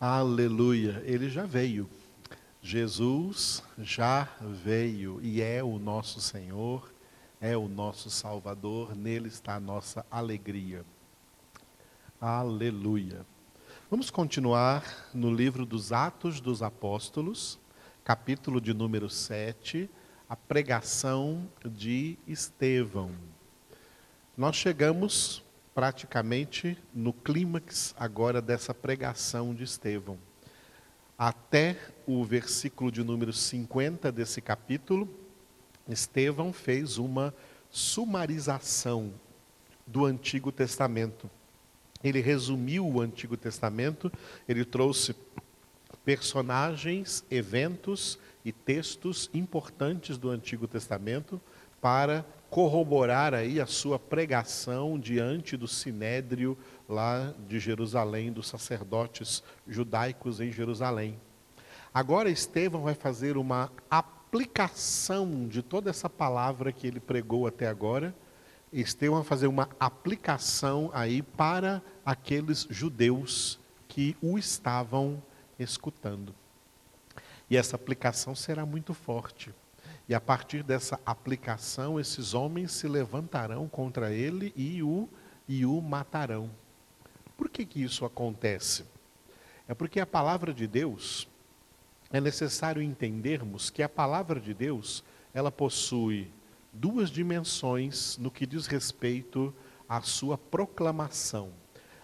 Aleluia, ele já veio. Jesus já veio e é o nosso Senhor, é o nosso Salvador, nele está a nossa alegria. Aleluia. Vamos continuar no livro dos Atos dos Apóstolos, capítulo de número 7, a pregação de Estevão. Nós chegamos praticamente no clímax agora dessa pregação de Estevão. Até o versículo de número 50 desse capítulo, Estevão fez uma sumarização do Antigo Testamento. Ele resumiu o Antigo Testamento, ele trouxe personagens, eventos e textos importantes do Antigo Testamento para corroborar aí a sua pregação diante do sinédrio lá de Jerusalém, dos sacerdotes judaicos em Jerusalém. Agora Estevão vai fazer uma aplicação de toda essa palavra que ele pregou até agora. Estevão vai fazer uma aplicação aí para aqueles judeus que o estavam escutando. E essa aplicação será muito forte. E a partir dessa aplicação, esses homens se levantarão contra ele e o, e o matarão. Por que, que isso acontece? É porque a palavra de Deus, é necessário entendermos que a palavra de Deus, ela possui duas dimensões no que diz respeito à sua proclamação.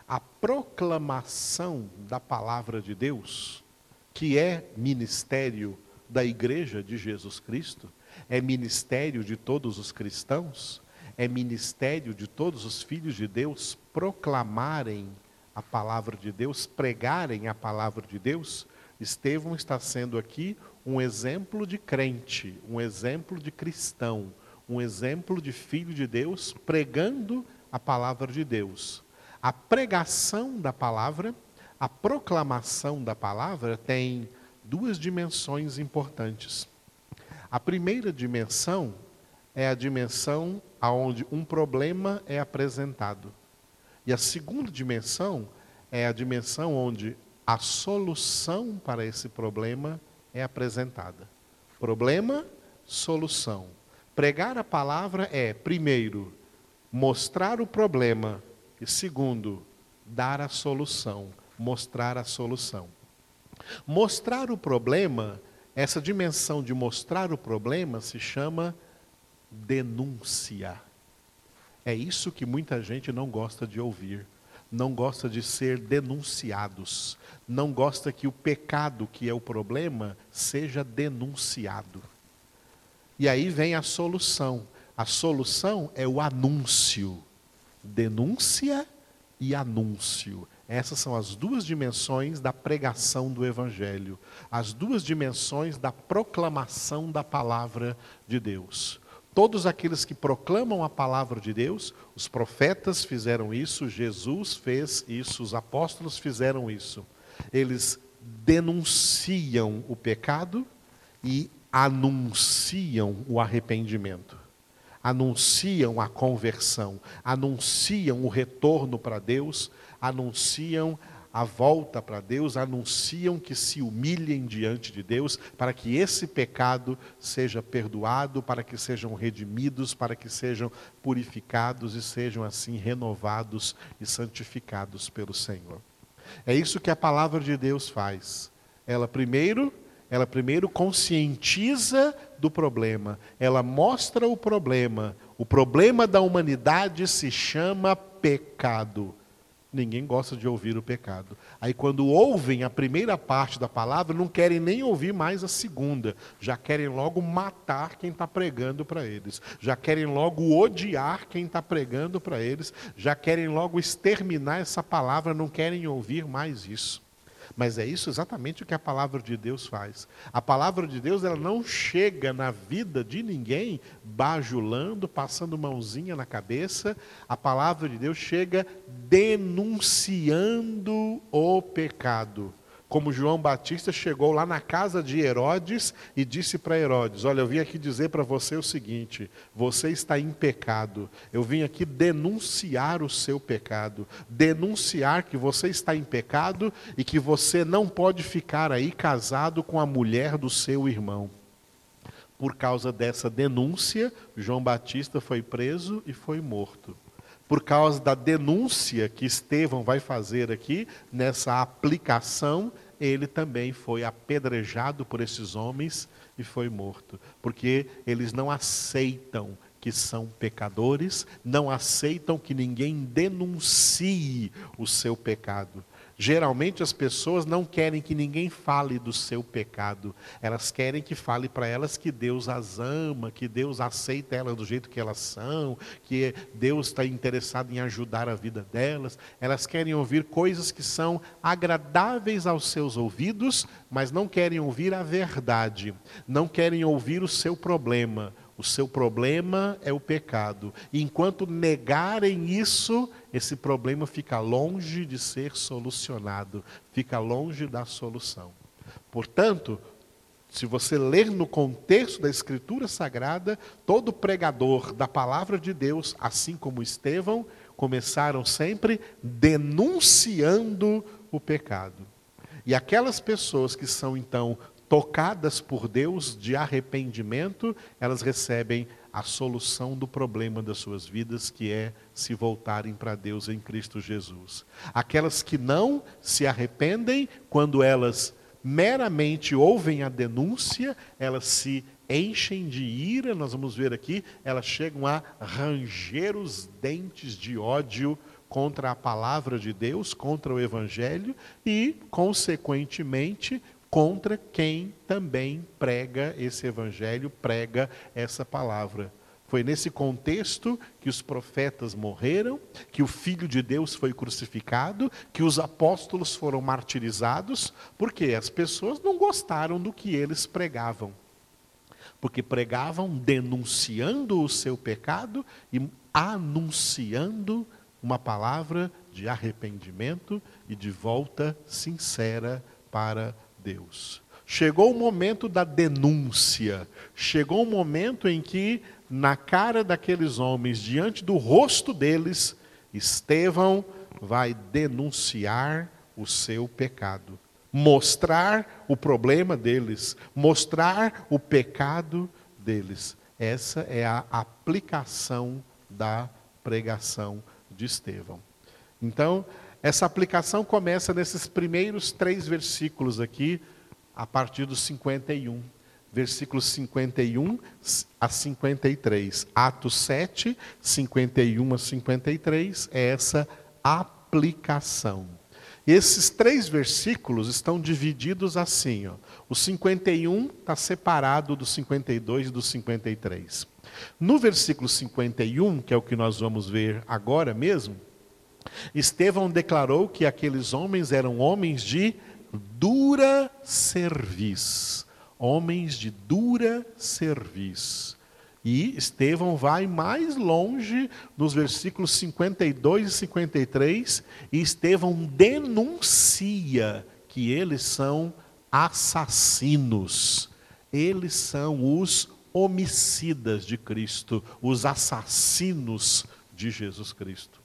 A proclamação da palavra de Deus, que é ministério da Igreja de Jesus Cristo, é ministério de todos os cristãos, é ministério de todos os filhos de Deus proclamarem a palavra de Deus, pregarem a palavra de Deus. Estevão está sendo aqui um exemplo de crente, um exemplo de cristão, um exemplo de filho de Deus pregando a palavra de Deus. A pregação da palavra, a proclamação da palavra tem duas dimensões importantes. A primeira dimensão é a dimensão aonde um problema é apresentado. E a segunda dimensão é a dimensão onde a solução para esse problema é apresentada. Problema, solução. Pregar a palavra é, primeiro, mostrar o problema, e segundo, dar a solução, mostrar a solução. Mostrar o problema, essa dimensão de mostrar o problema se chama denúncia. É isso que muita gente não gosta de ouvir. Não gosta de ser denunciados. Não gosta que o pecado, que é o problema, seja denunciado. E aí vem a solução. A solução é o anúncio. Denúncia e anúncio. Essas são as duas dimensões da pregação do Evangelho, as duas dimensões da proclamação da palavra de Deus. Todos aqueles que proclamam a palavra de Deus, os profetas fizeram isso, Jesus fez isso, os apóstolos fizeram isso. Eles denunciam o pecado e anunciam o arrependimento anunciam a conversão, anunciam o retorno para Deus, anunciam a volta para Deus, anunciam que se humilhem diante de Deus, para que esse pecado seja perdoado, para que sejam redimidos, para que sejam purificados e sejam assim renovados e santificados pelo Senhor. É isso que a palavra de Deus faz. Ela primeiro ela primeiro conscientiza do problema, ela mostra o problema. O problema da humanidade se chama pecado. Ninguém gosta de ouvir o pecado. Aí, quando ouvem a primeira parte da palavra, não querem nem ouvir mais a segunda. Já querem logo matar quem está pregando para eles. Já querem logo odiar quem está pregando para eles. Já querem logo exterminar essa palavra, não querem ouvir mais isso. Mas é isso exatamente o que a palavra de Deus faz. A palavra de Deus ela não chega na vida de ninguém bajulando, passando mãozinha na cabeça. A palavra de Deus chega denunciando o pecado. Como João Batista chegou lá na casa de Herodes e disse para Herodes: Olha, eu vim aqui dizer para você o seguinte: você está em pecado. Eu vim aqui denunciar o seu pecado, denunciar que você está em pecado e que você não pode ficar aí casado com a mulher do seu irmão. Por causa dessa denúncia, João Batista foi preso e foi morto por causa da denúncia que Estevão vai fazer aqui, nessa aplicação, ele também foi apedrejado por esses homens e foi morto, porque eles não aceitam que são pecadores, não aceitam que ninguém denuncie o seu pecado. Geralmente as pessoas não querem que ninguém fale do seu pecado. Elas querem que fale para elas que Deus as ama, que Deus aceita elas do jeito que elas são, que Deus está interessado em ajudar a vida delas. Elas querem ouvir coisas que são agradáveis aos seus ouvidos, mas não querem ouvir a verdade. Não querem ouvir o seu problema o seu problema é o pecado. E enquanto negarem isso, esse problema fica longe de ser solucionado, fica longe da solução. Portanto, se você ler no contexto da Escritura Sagrada, todo pregador da palavra de Deus, assim como Estevão, começaram sempre denunciando o pecado. E aquelas pessoas que são então tocadas por Deus de arrependimento, elas recebem a solução do problema das suas vidas, que é se voltarem para Deus em Cristo Jesus. Aquelas que não se arrependem, quando elas meramente ouvem a denúncia, elas se enchem de ira, nós vamos ver aqui, elas chegam a ranger os dentes de ódio contra a palavra de Deus, contra o Evangelho e, consequentemente, contra quem também prega esse evangelho, prega essa palavra. Foi nesse contexto que os profetas morreram, que o Filho de Deus foi crucificado, que os apóstolos foram martirizados, porque as pessoas não gostaram do que eles pregavam. Porque pregavam denunciando o seu pecado e anunciando uma palavra de arrependimento e de volta sincera para Deus. Chegou o momento da denúncia, chegou o momento em que, na cara daqueles homens, diante do rosto deles, Estevão vai denunciar o seu pecado, mostrar o problema deles, mostrar o pecado deles. Essa é a aplicação da pregação de Estevão. Então, essa aplicação começa nesses primeiros três versículos aqui, a partir do 51. Versículos 51 a 53. Atos 7, 51 a 53, é essa aplicação. Esses três versículos estão divididos assim. Ó. O 51 está separado do 52 e do 53. No versículo 51, que é o que nós vamos ver agora mesmo, Estevão declarou que aqueles homens eram homens de dura cerviz. Homens de dura cerviz. E Estevão vai mais longe nos versículos 52 e 53, e Estevão denuncia que eles são assassinos. Eles são os homicidas de Cristo, os assassinos de Jesus Cristo.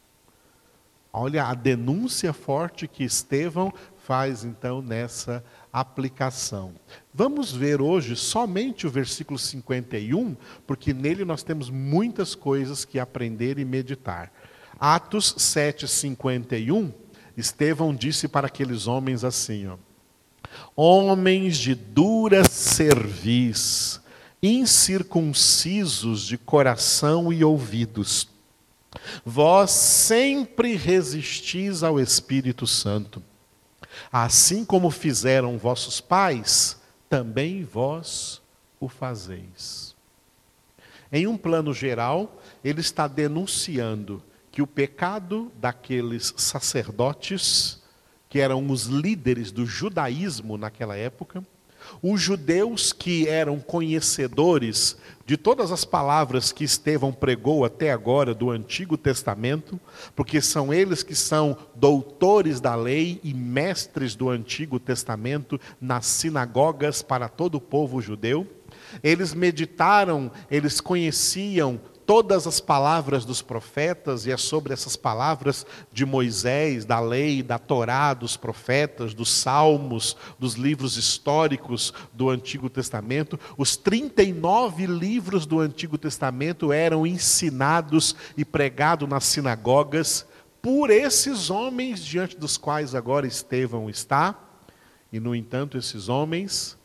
Olha a denúncia forte que Estevão faz então nessa aplicação. Vamos ver hoje somente o versículo 51, porque nele nós temos muitas coisas que aprender e meditar. Atos 7:51, Estevão disse para aqueles homens assim, ó: Homens de dura cerviz, incircuncisos de coração e ouvidos, Vós sempre resistis ao Espírito Santo. Assim como fizeram vossos pais, também vós o fazeis. Em um plano geral, ele está denunciando que o pecado daqueles sacerdotes, que eram os líderes do judaísmo naquela época, Os judeus que eram conhecedores de todas as palavras que Estevão pregou até agora do Antigo Testamento, porque são eles que são doutores da lei e mestres do Antigo Testamento nas sinagogas para todo o povo judeu. Eles meditaram, eles conheciam todas as palavras dos profetas, e é sobre essas palavras de Moisés, da lei, da Torá, dos profetas, dos salmos, dos livros históricos do Antigo Testamento. Os 39 livros do Antigo Testamento eram ensinados e pregados nas sinagogas por esses homens diante dos quais agora Estevão está. E, no entanto, esses homens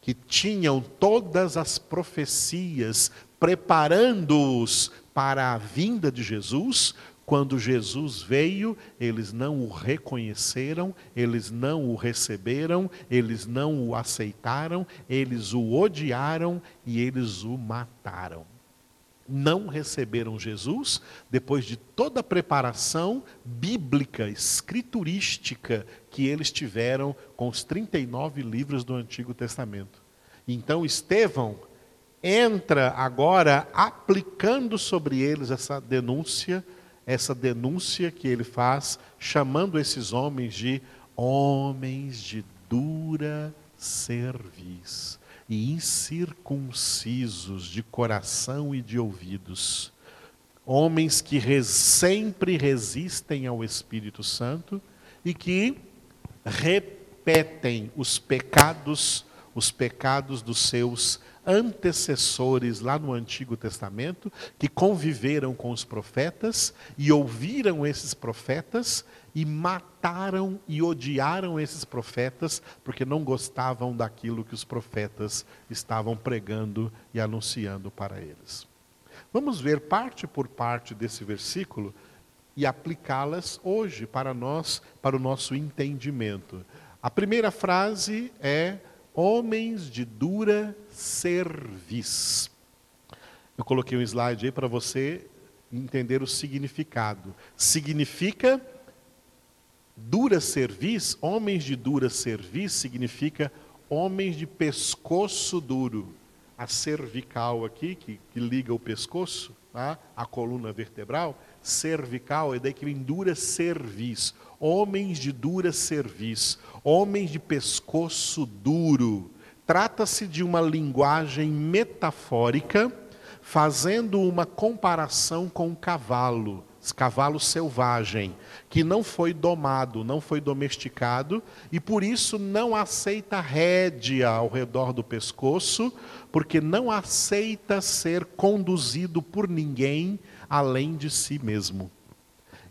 que tinham todas as profecias preparando-os para a vinda de Jesus. Quando Jesus veio, eles não o reconheceram, eles não o receberam, eles não o aceitaram, eles o odiaram e eles o mataram. Não receberam Jesus depois de toda a preparação bíblica, escriturística que eles tiveram com os 39 livros do Antigo Testamento. Então, Estevão entra agora aplicando sobre eles essa denúncia, essa denúncia que ele faz, chamando esses homens de homens de dura cerviz e incircuncisos de coração e de ouvidos. Homens que res, sempre resistem ao Espírito Santo e que repetem os pecados, os pecados dos seus antecessores lá no Antigo Testamento, que conviveram com os profetas e ouviram esses profetas e mataram e odiaram esses profetas porque não gostavam daquilo que os profetas estavam pregando e anunciando para eles. Vamos ver parte por parte desse versículo e aplicá-las hoje para nós, para o nosso entendimento. A primeira frase é homens de dura cerviz. Eu coloquei um slide aí para você entender o significado. Significa dura cerviz, homens de dura cerviz significa homens de pescoço duro. A cervical aqui, que, que liga o pescoço, tá? a coluna vertebral, cervical é daí que vem dura cerviz. Homens de dura cerviz, homens de pescoço duro. Trata-se de uma linguagem metafórica, fazendo uma comparação com o cavalo, cavalo selvagem, que não foi domado, não foi domesticado e por isso não aceita rédea ao redor do pescoço, porque não aceita ser conduzido por ninguém além de si mesmo.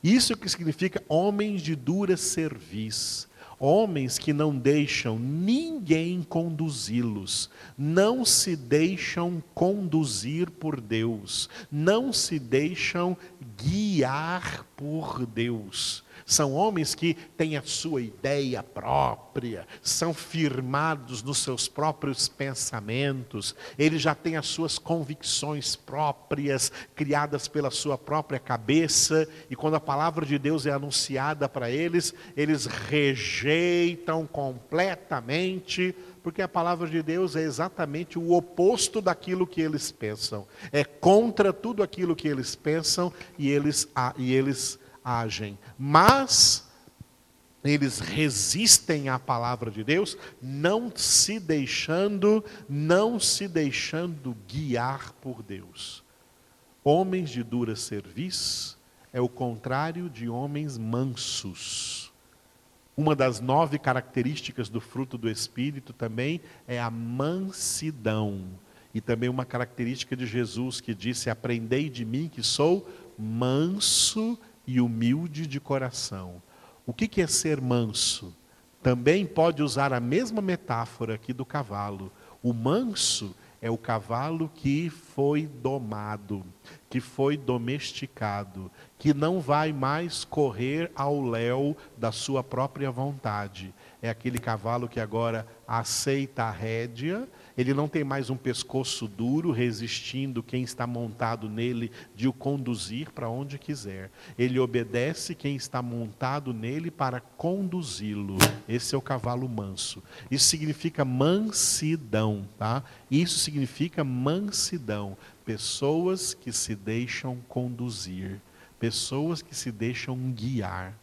Isso que significa homens de dura cerviz Homens que não deixam ninguém conduzi-los, não se deixam conduzir por Deus, não se deixam guiar por Deus. São homens que têm a sua ideia própria, são firmados nos seus próprios pensamentos, eles já têm as suas convicções próprias, criadas pela sua própria cabeça, e quando a palavra de Deus é anunciada para eles, eles rejeitam completamente, porque a palavra de Deus é exatamente o oposto daquilo que eles pensam, é contra tudo aquilo que eles pensam e eles, e eles agem, mas eles resistem à palavra de Deus, não se deixando, não se deixando guiar por Deus. Homens de dura cerviz é o contrário de homens mansos. Uma das nove características do fruto do Espírito também é a mansidão. E também uma característica de Jesus que disse: Aprendei de mim que sou manso e humilde de coração. O que é ser manso? Também pode usar a mesma metáfora aqui do cavalo. O manso é o cavalo que foi domado, que foi domesticado, que não vai mais correr ao léu da sua própria vontade. é aquele cavalo que agora aceita a rédea, ele não tem mais um pescoço duro resistindo quem está montado nele de o conduzir para onde quiser. Ele obedece quem está montado nele para conduzi-lo. Esse é o cavalo manso. Isso significa mansidão, tá? Isso significa mansidão. Pessoas que se deixam conduzir, pessoas que se deixam guiar.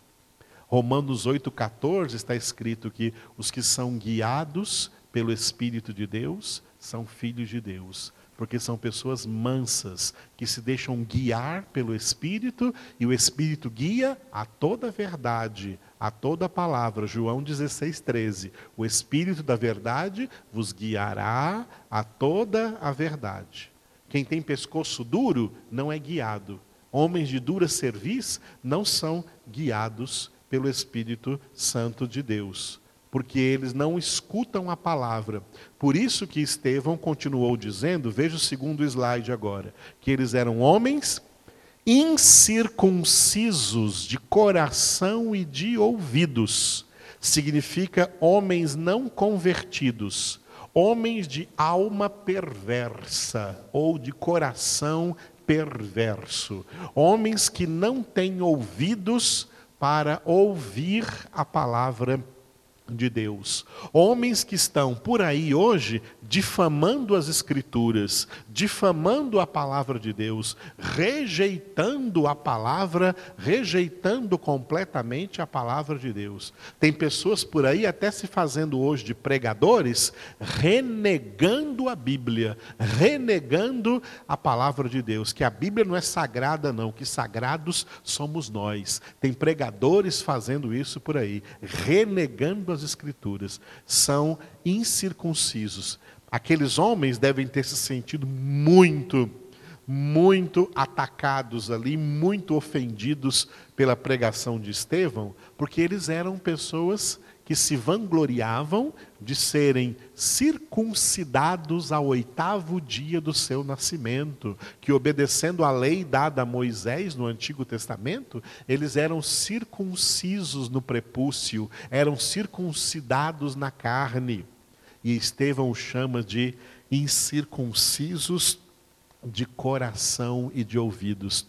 Romanos 8,14 está escrito que os que são guiados pelo Espírito de Deus são filhos de Deus, porque são pessoas mansas, que se deixam guiar pelo Espírito, e o Espírito guia a toda verdade, a toda palavra. João 16, 13. O Espírito da verdade vos guiará a toda a verdade. Quem tem pescoço duro não é guiado. Homens de dura cerviz não são guiados pelo Espírito Santo de Deus porque eles não escutam a palavra. Por isso que Estevão continuou dizendo, veja o segundo slide agora, que eles eram homens incircuncisos de coração e de ouvidos. Significa homens não convertidos, homens de alma perversa ou de coração perverso, homens que não têm ouvidos para ouvir a palavra de Deus. Homens que estão por aí hoje difamando as Escrituras, difamando a palavra de Deus, rejeitando a palavra, rejeitando completamente a palavra de Deus. Tem pessoas por aí até se fazendo hoje de pregadores, renegando a Bíblia, renegando a palavra de Deus, que a Bíblia não é sagrada, não, que sagrados somos nós. Tem pregadores fazendo isso por aí, renegando as Escrituras. São incircuncisos. Aqueles homens devem ter se sentido muito, muito atacados ali, muito ofendidos pela pregação de Estevão, porque eles eram pessoas que se vangloriavam de serem circuncidados ao oitavo dia do seu nascimento, que obedecendo à lei dada a Moisés no Antigo Testamento, eles eram circuncisos no prepúcio, eram circuncidados na carne. E Estevão o chama de incircuncisos de coração e de ouvidos.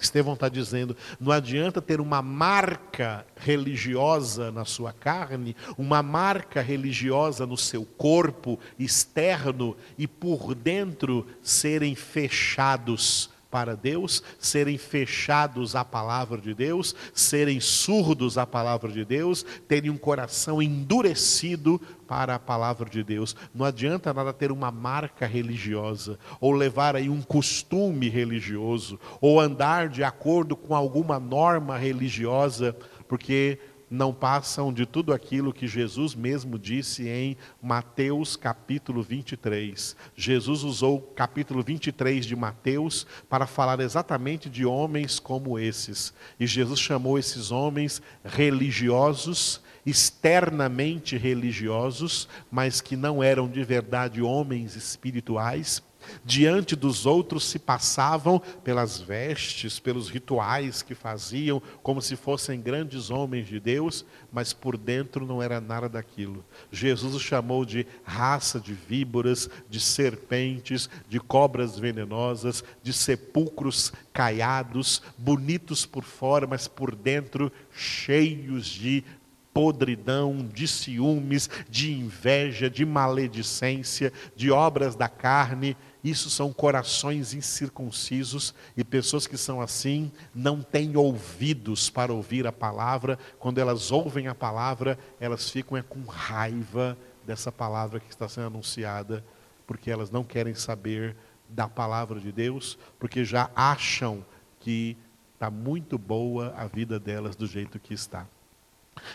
Estevão está dizendo: não adianta ter uma marca religiosa na sua carne, uma marca religiosa no seu corpo externo e por dentro serem fechados para Deus, serem fechados à palavra de Deus, serem surdos à palavra de Deus, terem um coração endurecido para a palavra de Deus. Não adianta nada ter uma marca religiosa, ou levar aí um costume religioso, ou andar de acordo com alguma norma religiosa, porque não passam de tudo aquilo que Jesus mesmo disse em Mateus capítulo 23. Jesus usou o capítulo 23 de Mateus para falar exatamente de homens como esses. E Jesus chamou esses homens religiosos, externamente religiosos, mas que não eram de verdade homens espirituais diante dos outros se passavam pelas vestes, pelos rituais que faziam, como se fossem grandes homens de Deus, mas por dentro não era nada daquilo. Jesus os chamou de raça de víboras, de serpentes, de cobras venenosas, de sepulcros caiados, bonitos por fora, mas por dentro cheios de podridão, de ciúmes, de inveja, de maledicência, de obras da carne isso são corações incircuncisos e pessoas que são assim não têm ouvidos para ouvir a palavra. Quando elas ouvem a palavra, elas ficam é, com raiva dessa palavra que está sendo anunciada, porque elas não querem saber da palavra de Deus, porque já acham que está muito boa a vida delas do jeito que está.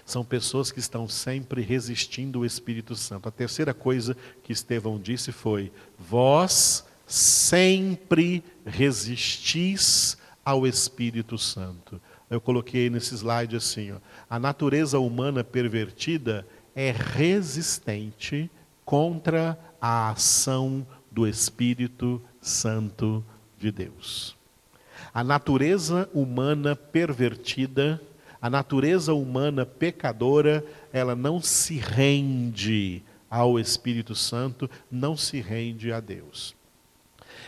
São pessoas que estão sempre resistindo o Espírito Santo. A terceira coisa que Estevão disse foi: Vós sempre resistis ao Espírito Santo. Eu coloquei nesse slide assim: ó, a natureza humana pervertida é resistente contra a ação do Espírito Santo de Deus. A natureza humana pervertida A natureza humana pecadora, ela não se rende ao Espírito Santo, não se rende a Deus.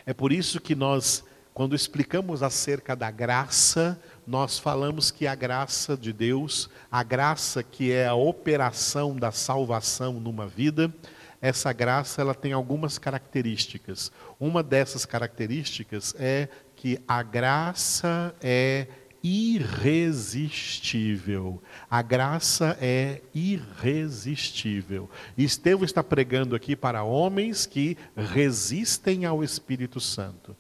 É por isso que nós, quando explicamos acerca da graça, nós falamos que a graça de Deus, a graça que é a operação da salvação numa vida, essa graça ela tem algumas características. Uma dessas características é que a graça é irresistível. A graça é irresistível. Estevão está pregando aqui para homens que resistem ao Espírito Santo.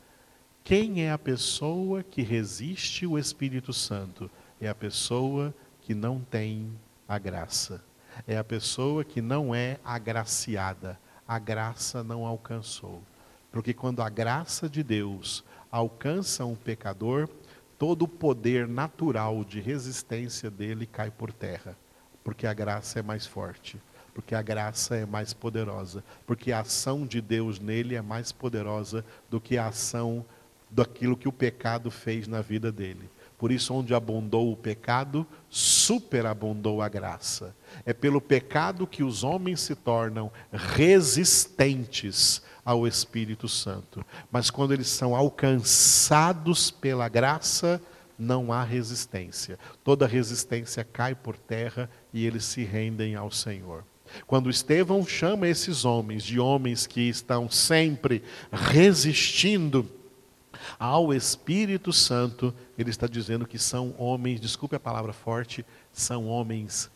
Quem é a pessoa que resiste o Espírito Santo? É a pessoa que não tem a graça. É a pessoa que não é agraciada. A graça não alcançou. Porque quando a graça de Deus alcança um pecador, todo o poder natural de resistência dele cai por terra, porque a graça é mais forte, porque a graça é mais poderosa, porque a ação de Deus nele é mais poderosa do que a ação daquilo que o pecado fez na vida dele. Por isso, onde abundou o pecado, superabundou a graça. É pelo pecado que os homens se tornam resistentes ao Espírito Santo. Mas quando eles são alcançados pela graça, não há resistência. Toda resistência cai por terra e eles se rendem ao Senhor. Quando Estevão chama esses homens de homens que estão sempre resistindo ao Espírito Santo, ele está dizendo que são homens, desculpe a palavra forte, são homens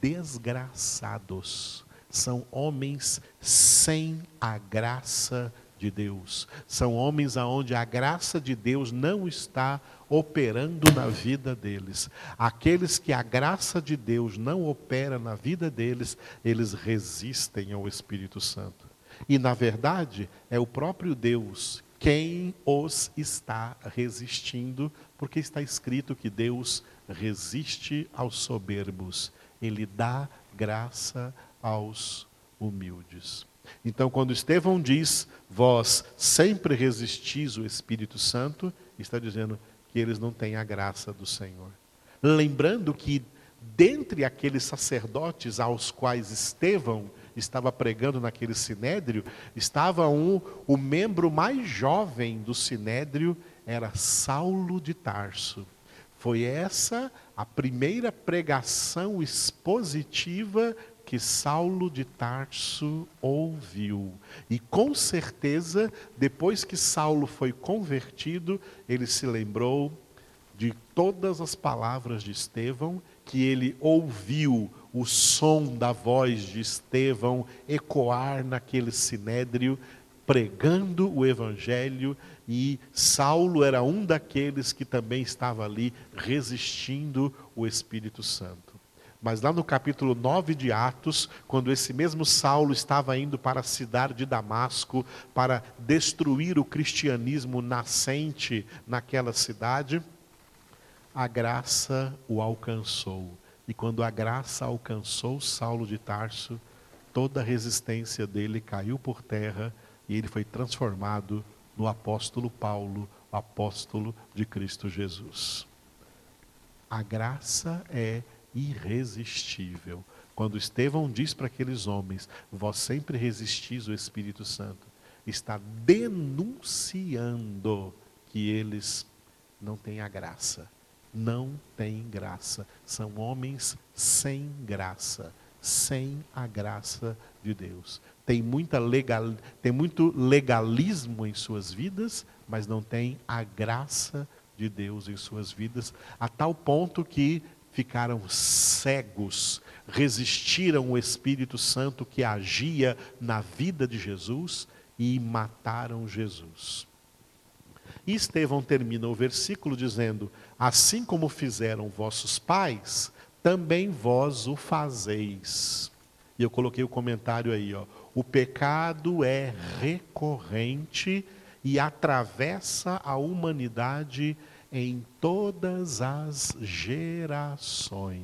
desgraçados são homens sem a graça de Deus. São homens aonde a graça de Deus não está operando na vida deles. Aqueles que a graça de Deus não opera na vida deles, eles resistem ao Espírito Santo. E na verdade, é o próprio Deus quem os está resistindo, porque está escrito que Deus resiste aos soberbos. Ele dá graça aos humildes. Então, quando Estevão diz, vós sempre resistis o Espírito Santo, está dizendo que eles não têm a graça do Senhor. Lembrando que, dentre aqueles sacerdotes aos quais Estevão estava pregando naquele sinédrio, estava um, o membro mais jovem do sinédrio, era Saulo de Tarso. Foi essa a primeira pregação expositiva que Saulo de Tarso ouviu. E com certeza, depois que Saulo foi convertido, ele se lembrou de todas as palavras de Estevão, que ele ouviu o som da voz de Estevão ecoar naquele sinédrio, pregando o evangelho, e Saulo era um daqueles que também estava ali resistindo o Espírito Santo. Mas lá no capítulo 9 de Atos, quando esse mesmo Saulo estava indo para a cidade de Damasco para destruir o cristianismo nascente naquela cidade, a graça o alcançou. E quando a graça alcançou Saulo de Tarso, toda a resistência dele caiu por terra e ele foi transformado no apóstolo Paulo, apóstolo de Cristo Jesus. A graça é irresistível. Quando Estevão diz para aqueles homens: Vós sempre resistis o Espírito Santo, está denunciando que eles não têm a graça. Não têm graça. São homens sem graça, sem a graça de Deus. Tem, muita legal, tem muito legalismo em suas vidas, mas não tem a graça de Deus em suas vidas, a tal ponto que ficaram cegos, resistiram o Espírito Santo que agia na vida de Jesus e mataram Jesus. E Estevão termina o versículo dizendo: Assim como fizeram vossos pais, também vós o fazeis. E eu coloquei o comentário aí, ó. O pecado é recorrente e atravessa a humanidade em todas as gerações.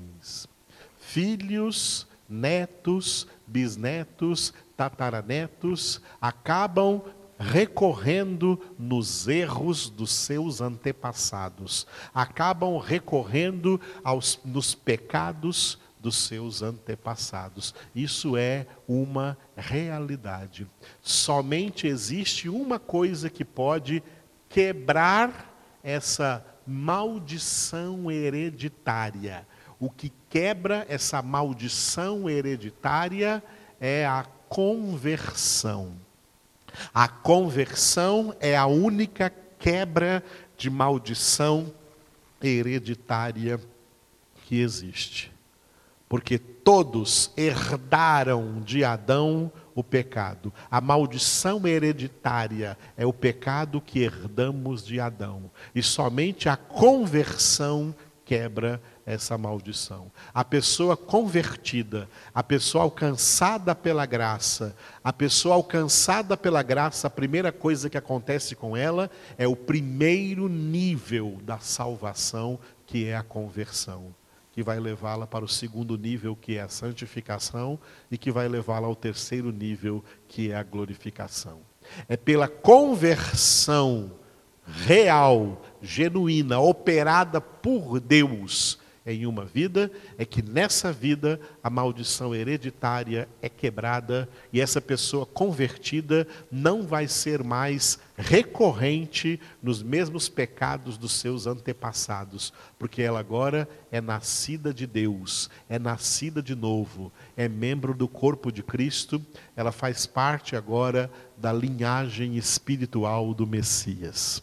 Filhos, netos, bisnetos, tataranetos acabam recorrendo nos erros dos seus antepassados, acabam recorrendo aos, nos pecados dos seus antepassados. Isso é uma realidade. Somente existe uma coisa que pode quebrar essa maldição hereditária. O que quebra essa maldição hereditária é a conversão. A conversão é a única quebra de maldição hereditária que existe. Porque todos herdaram de Adão o pecado. A maldição hereditária é o pecado que herdamos de Adão. E somente a conversão quebra essa maldição. A pessoa convertida, a pessoa alcançada pela graça, a pessoa alcançada pela graça, a primeira coisa que acontece com ela é o primeiro nível da salvação, que é a conversão que vai levá-la para o segundo nível, que é a santificação, e que vai levá-la ao terceiro nível, que é a glorificação. É pela conversão real, genuína, operada por Deus, em uma vida, é que nessa vida a maldição hereditária é quebrada e essa pessoa convertida não vai ser mais recorrente nos mesmos pecados dos seus antepassados, porque ela agora é nascida de Deus, é nascida de novo, é membro do corpo de Cristo, ela faz parte agora da linhagem espiritual do Messias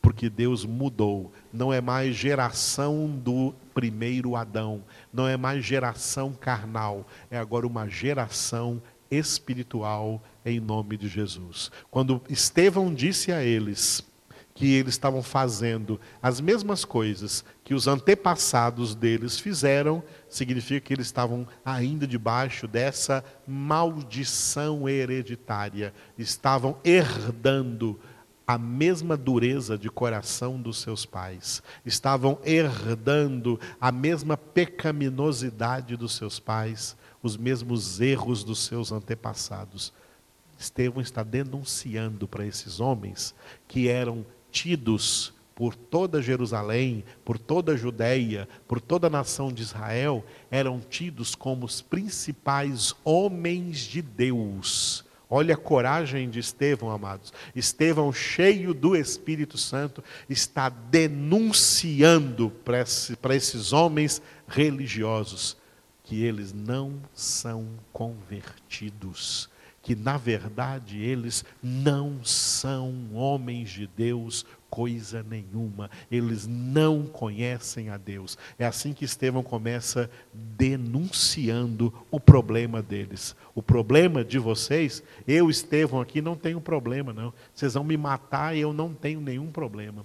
porque Deus mudou. Não é mais geração do primeiro Adão, não é mais geração carnal, é agora uma geração espiritual em nome de Jesus. Quando Estevão disse a eles que eles estavam fazendo as mesmas coisas que os antepassados deles fizeram, significa que eles estavam ainda debaixo dessa maldição hereditária, estavam herdando a mesma dureza de coração dos seus pais, estavam herdando a mesma pecaminosidade dos seus pais, os mesmos erros dos seus antepassados. Estevão está denunciando para esses homens que eram tidos por toda Jerusalém, por toda a Judéia, por toda a nação de Israel, eram tidos como os principais homens de Deus Olha a coragem de Estevão, amados. Estevão, cheio do Espírito Santo, está denunciando para esses homens religiosos que eles não são convertidos, que na verdade eles não são homens de Deus coisa nenhuma. Eles não conhecem a Deus. É assim que Estevão começa denunciando o problema deles. O problema de vocês, eu, Estevão, aqui não tenho problema, não. Vocês vão me matar e eu não tenho nenhum problema.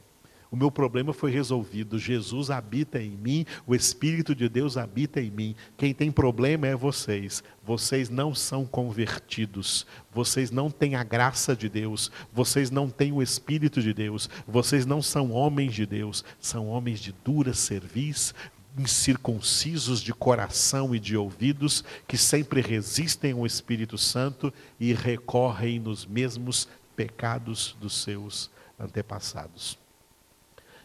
O meu problema foi resolvido. Jesus habita em mim, o Espírito de Deus habita em mim. Quem tem problema é vocês. Vocês não são convertidos. Vocês não têm a graça de Deus. Vocês não têm o Espírito de Deus. Vocês não são homens de Deus. São homens de dura cerviz, incircuncisos de coração e de ouvidos, que sempre resistem ao Espírito Santo e recorrem nos mesmos pecados dos seus antepassados.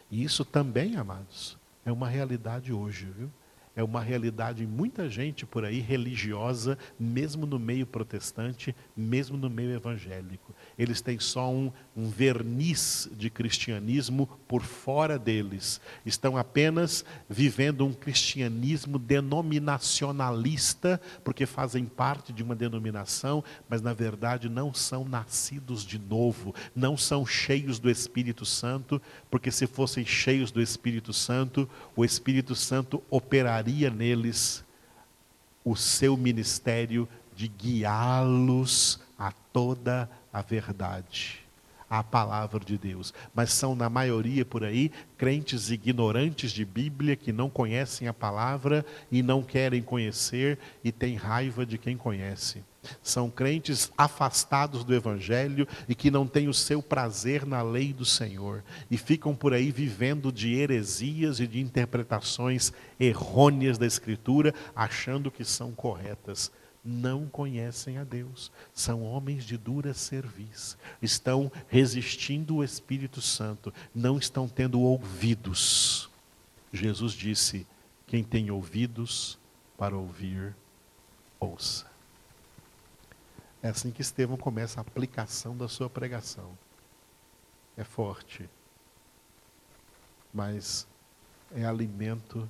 E isso também, amados, é uma realidade hoje, viu? É uma realidade em muita gente por aí religiosa, mesmo no meio protestante, mesmo no meio evangélico. Eles têm só um, um verniz de cristianismo por fora deles. Estão apenas vivendo um cristianismo denominacionalista, porque fazem parte de uma denominação, mas na verdade não são nascidos de novo, não são cheios do Espírito Santo, porque se fossem cheios do Espírito Santo, o Espírito Santo operaria neles o seu ministério de guiá-los a toda a verdade a palavra de Deus. Mas são, na maioria por aí, crentes ignorantes de Bíblia que não conhecem a palavra e não querem conhecer e têm raiva de quem conhece. São crentes afastados do Evangelho e que não têm o seu prazer na lei do Senhor e ficam por aí vivendo de heresias e de interpretações errôneas da Escritura, achando que são corretas. não conhecem a Deus, são homens de dura cerviz, estão resistindo o Espírito Santo, não estão tendo ouvidos. Jesus disse: quem tem ouvidos para ouvir, ouça. É assim que Estevão começa a aplicação da sua pregação. É forte, mas é alimento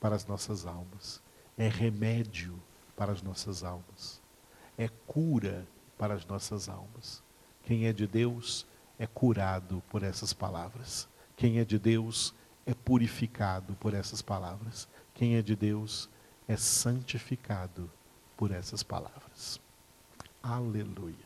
para as nossas almas, é remédio para as nossas almas, é cura para as nossas almas. Quem é de Deus é curado por essas palavras. Quem é de Deus é purificado por essas palavras. Quem é de Deus é santificado por essas palavras. Aleluia.